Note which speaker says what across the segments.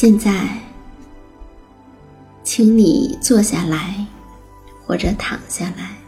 Speaker 1: 现在，请你坐下来，或者躺下来。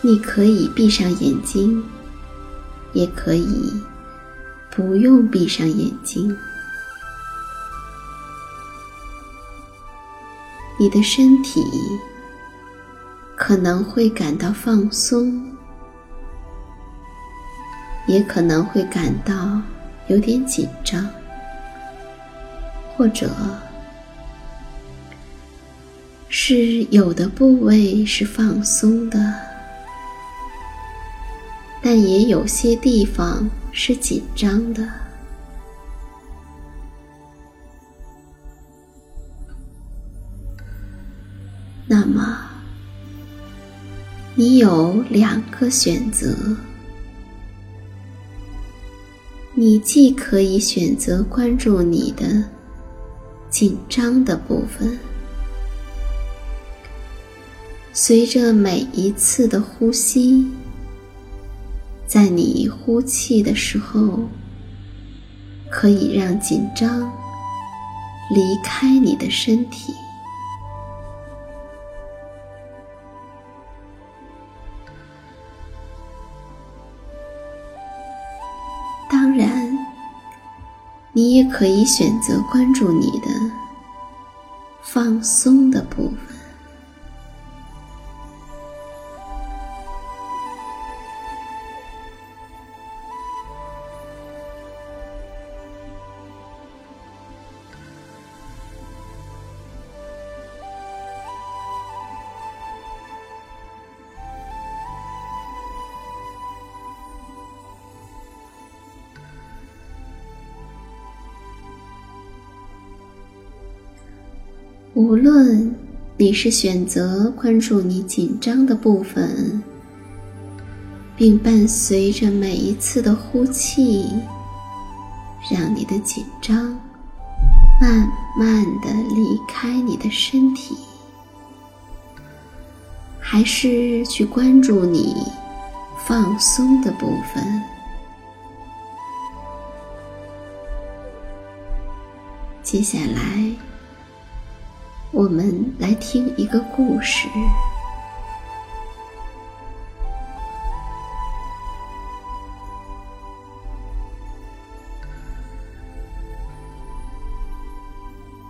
Speaker 1: 你可以闭上眼睛，也可以不用闭上眼睛。你的身体可能会感到放松。也可能会感到有点紧张，或者是有的部位是放松的，但也有些地方是紧张的。那么，你有两个选择。你既可以选择关注你的紧张的部分，随着每一次的呼吸，在你呼气的时候，可以让紧张离开你的身体。你也可以选择关注你的放松的部分。无论你是选择关注你紧张的部分，并伴随着每一次的呼气，让你的紧张慢慢的离开你的身体，还是去关注你放松的部分，接下来。我们来听一个故事。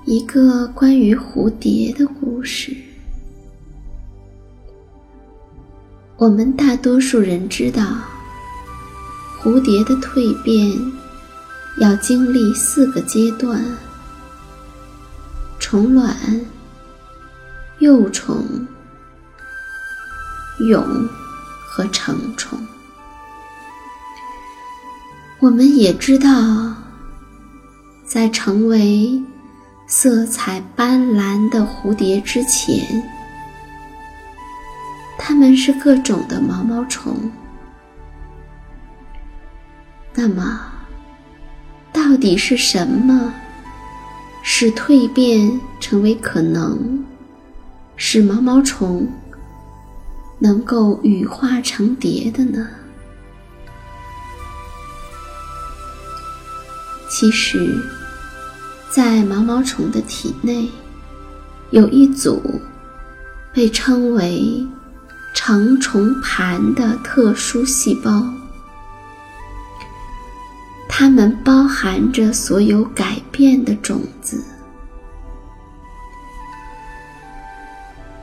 Speaker 1: 一个关于蝴蝶的故事。我们大多数人知道蝴蝶的蜕变要经历四个阶段。虫卵、幼虫、蛹和成虫。我们也知道，在成为色彩斑斓的蝴蝶之前，它们是各种的毛毛虫。那么，到底是什么使蜕变成为可能，使毛毛虫能够羽化成蝶的呢？其实，在毛毛虫的体内，有一组被称为成虫盘的特殊细胞，它们包含着所有改变的种子。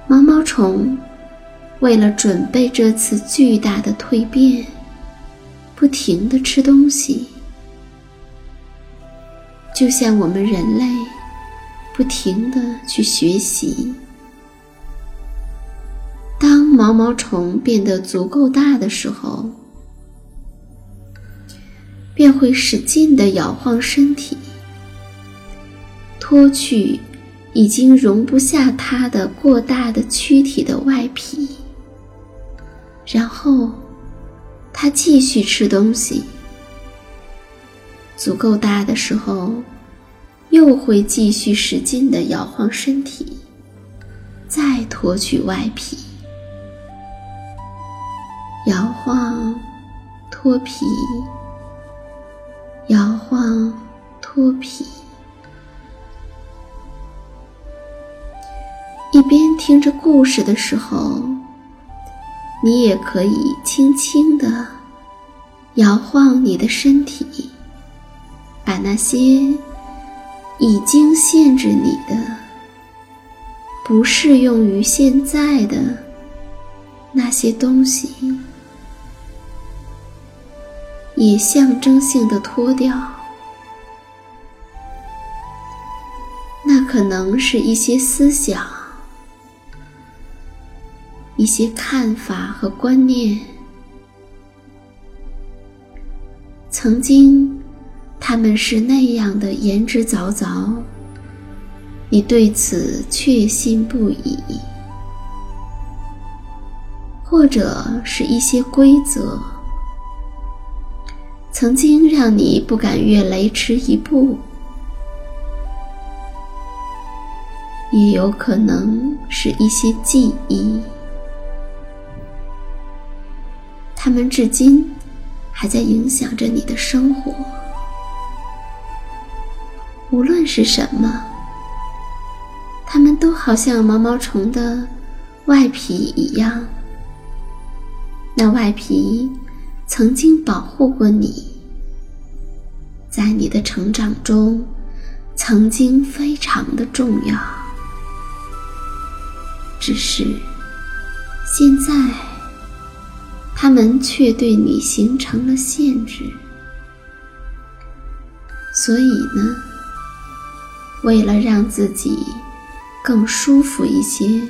Speaker 1: 毛毛虫为了准备这次巨大的蜕变，不停地吃东西。就像我们人类不停的去学习，当毛毛虫变得足够大的时候，便会使劲的摇晃身体，脱去已经容不下它的过大的躯体的外皮，然后它继续吃东西。足够大的时候，又会继续使劲的摇晃身体，再脱去外皮，摇晃，脱皮，摇晃，脱皮。一边听着故事的时候，你也可以轻轻的摇晃你的身体。把那些已经限制你的、不适用于现在的那些东西，也象征性的脱掉。那可能是一些思想、一些看法和观念，曾经。他们是那样的言之凿凿，你对此确信不疑；或者是一些规则，曾经让你不敢越雷池一步；也有可能是一些记忆，他们至今还在影响着你的生活。无论是什么，它们都好像毛毛虫的外皮一样。那外皮曾经保护过你，在你的成长中曾经非常的重要。只是现在，他们却对你形成了限制。所以呢？为了让自己更舒服一些，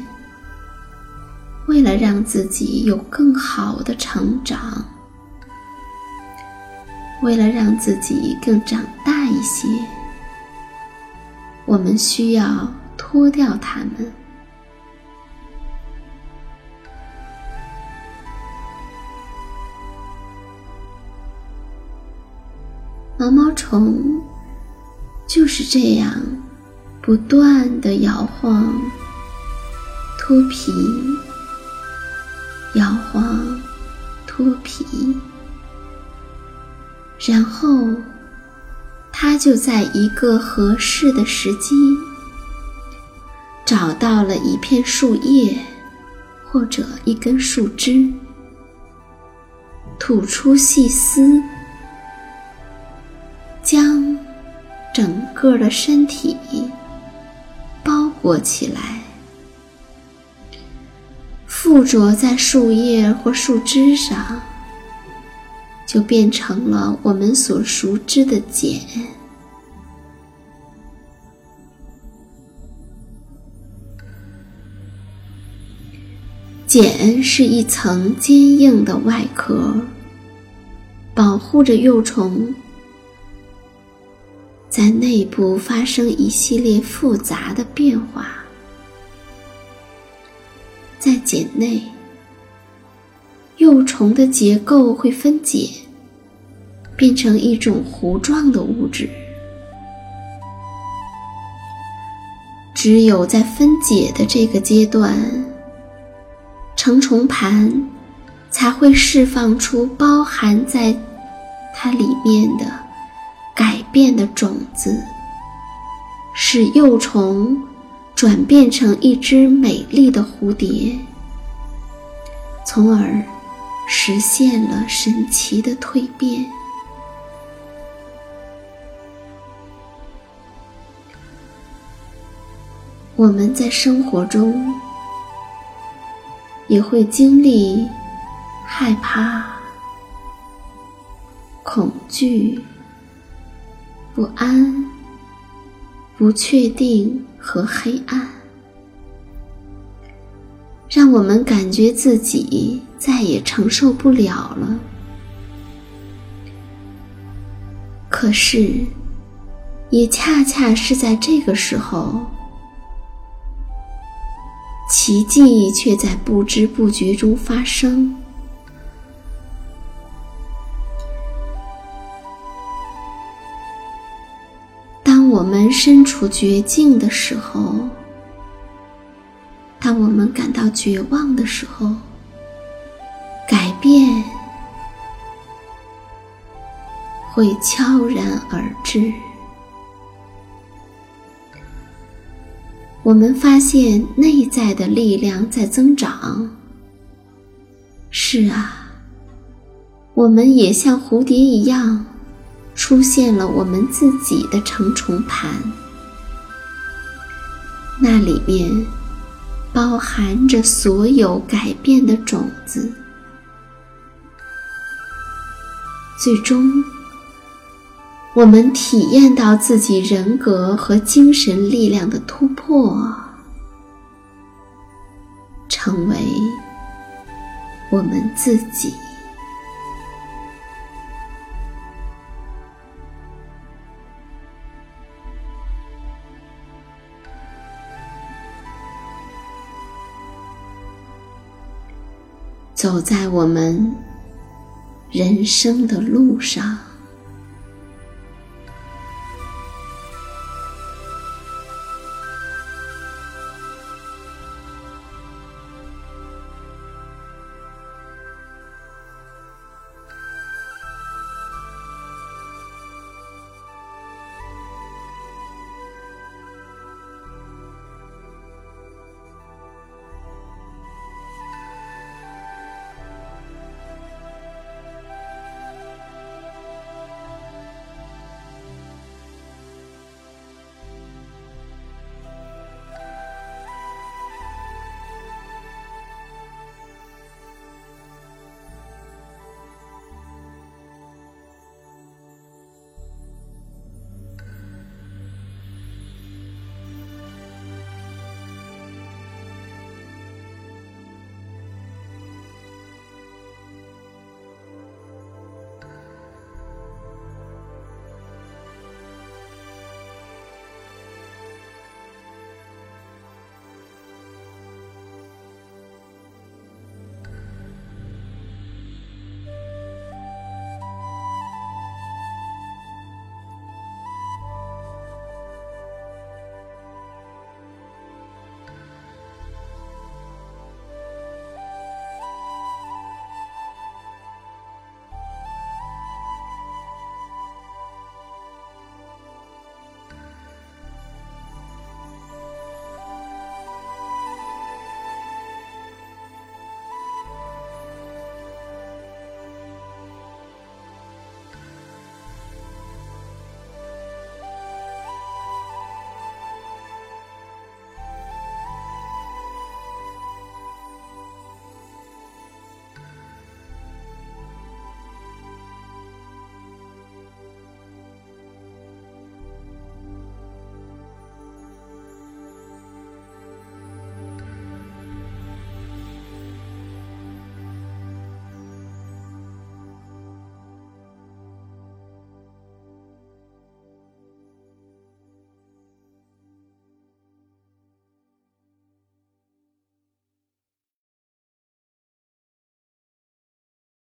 Speaker 1: 为了让自己有更好的成长，为了让自己更长大一些，我们需要脱掉它们。毛毛虫。就是这样，不断的摇晃、脱皮、摇晃、脱皮，然后他就在一个合适的时机，找到了一片树叶或者一根树枝，吐出细丝，将。整个的身体包裹起来，附着在树叶或树枝上，就变成了我们所熟知的茧。茧是一层坚硬的外壳，保护着幼虫在内部发生一系列复杂的变化。在茧内，幼虫的结构会分解，变成一种糊状的物质。只有在分解的这个阶段。成虫盘才会释放出包含在它里面的改变的种子，使幼虫转变成一只美丽的蝴蝶，从而实现了神奇的蜕变。我们在生活中。也会经历害怕、恐惧、不安、不确定和黑暗，让我们感觉自己再也承受不了了。可是，也恰恰是在这个时候。奇迹却在不知不觉中发生。当我们身处绝境的时候，当我们感到绝望的时候，改变会悄然而至。我们发现内在的力量在增长。是啊，我们也像蝴蝶一样，出现了我们自己的成虫盘，那里面包含着所有改变的种子，最终。我们体验到自己人格和精神力量的突破，成为我们自己。走在我们人生的路上。